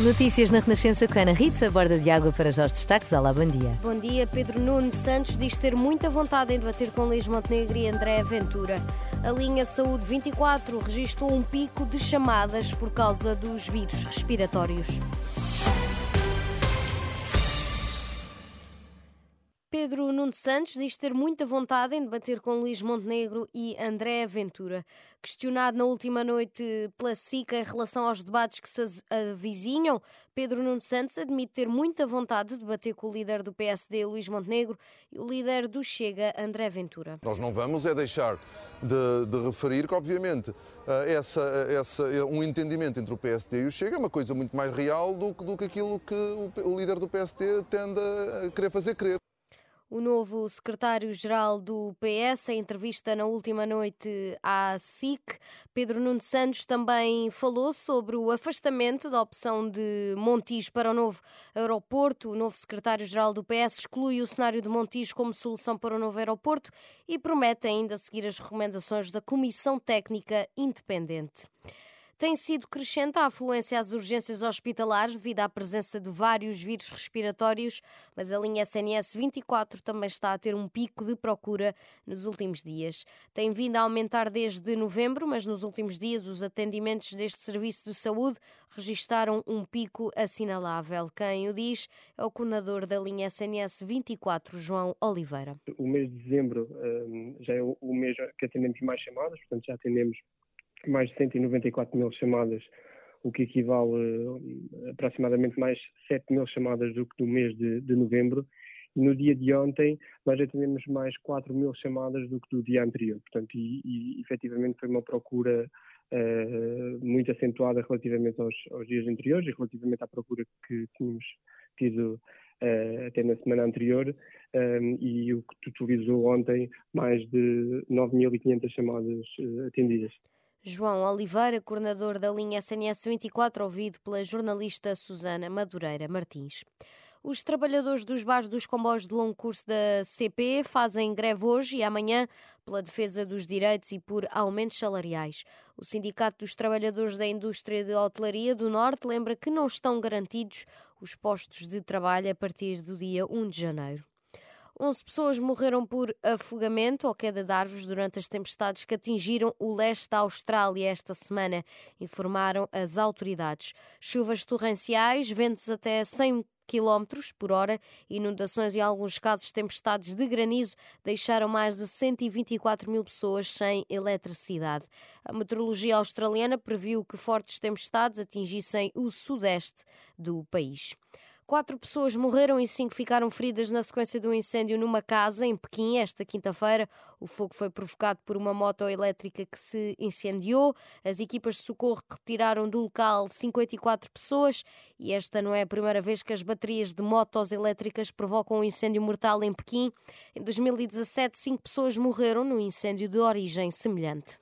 Notícias na Renascença com Ana Rita, borda de água para já os destaques. Olá, bom dia. Bom dia. Pedro Nuno Santos diz ter muita vontade em debater com Luís Montenegro e André Ventura. A linha Saúde 24 registrou um pico de chamadas por causa dos vírus respiratórios. Pedro Nuno Santos diz ter muita vontade em debater com Luís Montenegro e André Ventura. Questionado na última noite pela SICA em relação aos debates que se avizinham, Pedro Nuno Santos admite ter muita vontade de debater com o líder do PSD, Luís Montenegro, e o líder do Chega, André Ventura. Nós não vamos é deixar de, de referir que, obviamente, eh, essa, essa, um entendimento entre o PSD e o Chega é uma coisa muito mais real do, do que aquilo que o, o líder do PSD tende a querer fazer crer o novo secretário-geral do PS, em entrevista na última noite à SIC. Pedro Nuno Santos também falou sobre o afastamento da opção de Montijo para o novo aeroporto. O novo secretário-geral do PS exclui o cenário de Montijo como solução para o novo aeroporto e promete ainda seguir as recomendações da Comissão Técnica Independente. Tem sido crescente a afluência às urgências hospitalares devido à presença de vários vírus respiratórios, mas a linha SNS 24 também está a ter um pico de procura nos últimos dias. Tem vindo a aumentar desde novembro, mas nos últimos dias os atendimentos deste serviço de saúde registaram um pico assinalável. Quem o diz é o coordenador da linha SNS 24, João Oliveira. O mês de dezembro um, já é o mês que atendemos mais chamadas, portanto já atendemos mais de 194 mil chamadas, o que equivale a eh, aproximadamente mais 7 mil chamadas do que do mês de, de novembro. E no dia de ontem nós já tivemos mais 4 mil chamadas do que do dia anterior. Portanto, e, e efetivamente foi uma procura uh, muito acentuada relativamente aos, aos, dias anteriores e relativamente à procura que tínhamos tido uh, até na semana anterior. Um, e o que totalizou ontem mais de 9.500 chamadas uh, atendidas. João Oliveira, coordenador da linha SNS 24, ouvido pela jornalista Susana Madureira Martins. Os trabalhadores dos bares dos comboios de longo curso da CP fazem greve hoje e amanhã pela defesa dos direitos e por aumentos salariais. O Sindicato dos Trabalhadores da Indústria de Hotelaria do Norte lembra que não estão garantidos os postos de trabalho a partir do dia 1 de janeiro. 11 pessoas morreram por afogamento ou queda de árvores durante as tempestades que atingiram o leste da Austrália esta semana, informaram as autoridades. Chuvas torrenciais, ventos até 100 km por hora, inundações e, em alguns casos, tempestades de granizo deixaram mais de 124 mil pessoas sem eletricidade. A meteorologia australiana previu que fortes tempestades atingissem o sudeste do país. Quatro pessoas morreram e cinco ficaram feridas na sequência de um incêndio numa casa em Pequim esta quinta-feira. O fogo foi provocado por uma moto elétrica que se incendiou. As equipas de socorro retiraram do local 54 pessoas e esta não é a primeira vez que as baterias de motos elétricas provocam um incêndio mortal em Pequim. Em 2017, cinco pessoas morreram num incêndio de origem semelhante.